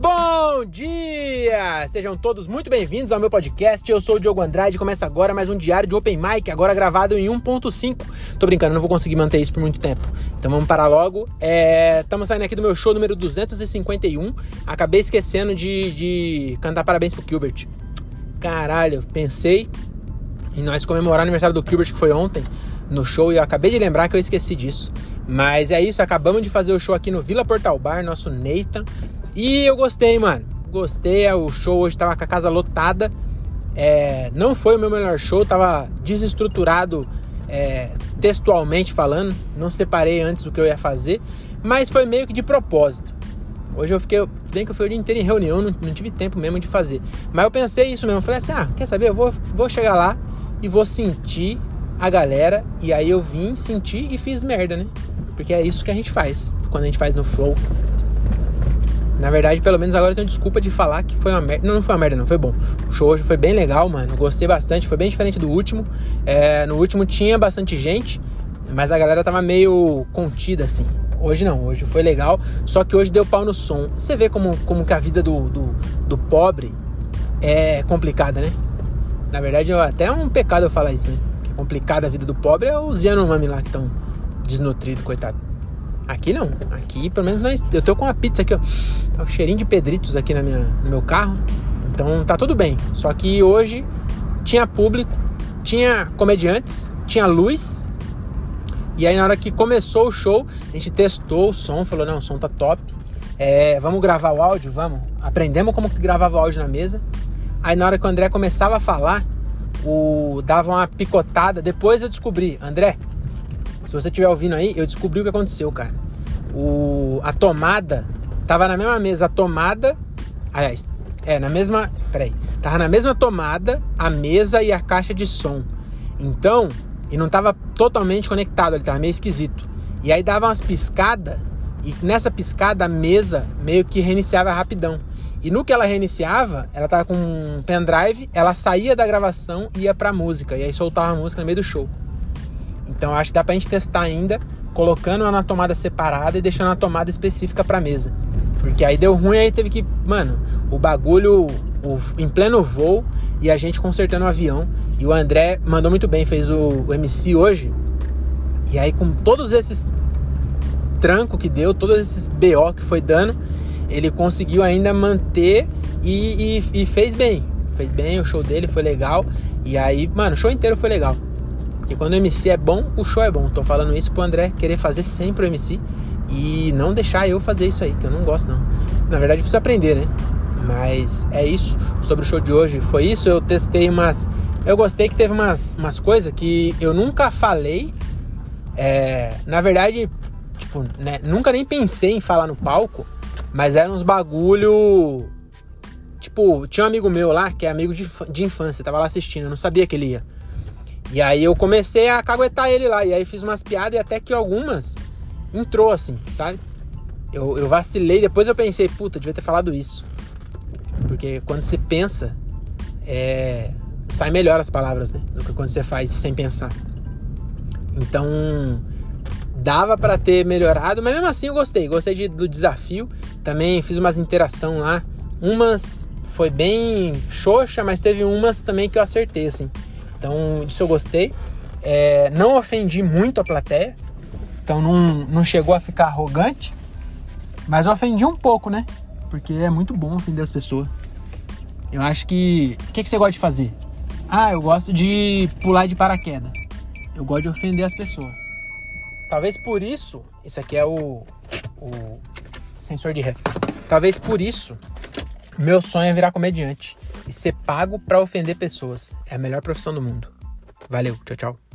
Bom dia! Sejam todos muito bem-vindos ao meu podcast. Eu sou o Diogo Andrade e começa agora mais um diário de Open Mic, agora gravado em 1.5. Tô brincando, não vou conseguir manter isso por muito tempo. Então vamos parar logo. Estamos é, saindo aqui do meu show número 251. Acabei esquecendo de, de cantar parabéns pro Gilbert. Caralho, pensei em nós comemorar o aniversário do Gilbert que foi ontem no show e eu acabei de lembrar que eu esqueci disso. Mas é isso, acabamos de fazer o show aqui no Vila Portal Bar, nosso Nathan. E eu gostei, mano. Gostei, o show hoje tava com a casa lotada. É, não foi o meu melhor show, tava desestruturado é, textualmente falando. Não separei antes do que eu ia fazer, mas foi meio que de propósito. Hoje eu fiquei, bem que eu fui o dia inteiro em reunião, não, não, tive tempo mesmo de fazer. Mas eu pensei isso mesmo, falei assim: ah, quer saber? Eu vou, vou chegar lá e vou sentir a galera. E aí eu vim, senti e fiz merda, né? Porque é isso que a gente faz quando a gente faz no flow. Na verdade, pelo menos agora eu tenho desculpa de falar que foi uma merda. Não, não foi uma merda, não, foi bom. O show hoje foi bem legal, mano. Gostei bastante, foi bem diferente do último. É, no último tinha bastante gente, mas a galera tava meio contida assim. Hoje não, hoje foi legal, só que hoje deu pau no som. Você vê como, como que a vida do, do, do pobre é complicada, né? Na verdade, até é um pecado eu falar isso, né? Que complicada a vida do pobre é os Yanomami lá que estão desnutridos, coitado. Aqui não. Aqui, pelo menos, nós, eu tô com uma pizza aqui, ó. Tá um cheirinho de pedritos aqui na minha, no meu carro. Então tá tudo bem. Só que hoje tinha público, tinha comediantes, tinha luz. E aí na hora que começou o show, a gente testou o som, falou, não, o som tá top. É, vamos gravar o áudio? Vamos. Aprendemos como que gravava o áudio na mesa. Aí na hora que o André começava a falar, o dava uma picotada. Depois eu descobri, André, se você estiver ouvindo aí, eu descobri o que aconteceu, cara. O, a tomada tava na mesma mesa, a tomada. Aliás, é, na mesma. Peraí. Tava na mesma tomada, a mesa e a caixa de som. Então, e não tava totalmente conectado, ele tava meio esquisito. E aí dava umas piscadas, e nessa piscada a mesa meio que reiniciava rapidão. E no que ela reiniciava, ela tava com um pendrive, ela saía da gravação e ia pra música. E aí soltava a música no meio do show. Então acho que dá pra gente testar ainda, colocando ela na tomada separada e deixando a tomada específica pra mesa. Porque aí deu ruim, aí teve que, mano, o bagulho o, em pleno voo e a gente consertando o avião. E o André mandou muito bem, fez o, o MC hoje. E aí com todos esses tranco que deu, todos esses BO que foi dando, ele conseguiu ainda manter e, e, e fez bem. Fez bem, o show dele foi legal. E aí, mano, o show inteiro foi legal. Porque quando o MC é bom, o show é bom. Tô falando isso pro André querer fazer sempre o MC e não deixar eu fazer isso aí, que eu não gosto não. Na verdade, precisa aprender, né? Mas é isso sobre o show de hoje. Foi isso, eu testei umas. Eu gostei que teve umas, umas coisas que eu nunca falei. É, na verdade, tipo, né, nunca nem pensei em falar no palco, mas eram uns bagulho. Tipo, tinha um amigo meu lá, que é amigo de, de infância, tava lá assistindo, eu não sabia que ele ia. E aí eu comecei a caguetar ele lá. E aí fiz umas piadas e até que algumas entrou assim, sabe? Eu, eu vacilei, depois eu pensei, puta, devia ter falado isso. Porque quando você pensa, é, sai melhor as palavras, né? Do que quando você faz sem pensar. Então, dava para ter melhorado, mas mesmo assim eu gostei. Gostei de, do desafio. Também fiz umas interação lá. Umas foi bem xoxa, mas teve umas também que eu acertei, assim. Então, disso eu gostei. É, não ofendi muito a plateia, então não, não chegou a ficar arrogante, mas ofendi um pouco, né? Porque é muito bom ofender as pessoas. Eu acho que. O que, que você gosta de fazer? Ah, eu gosto de pular de paraquedas. Eu gosto de ofender as pessoas. Talvez por isso. Isso aqui é o. O sensor de ré. Talvez por isso. Meu sonho é virar comediante e ser pago para ofender pessoas. É a melhor profissão do mundo. Valeu, tchau, tchau.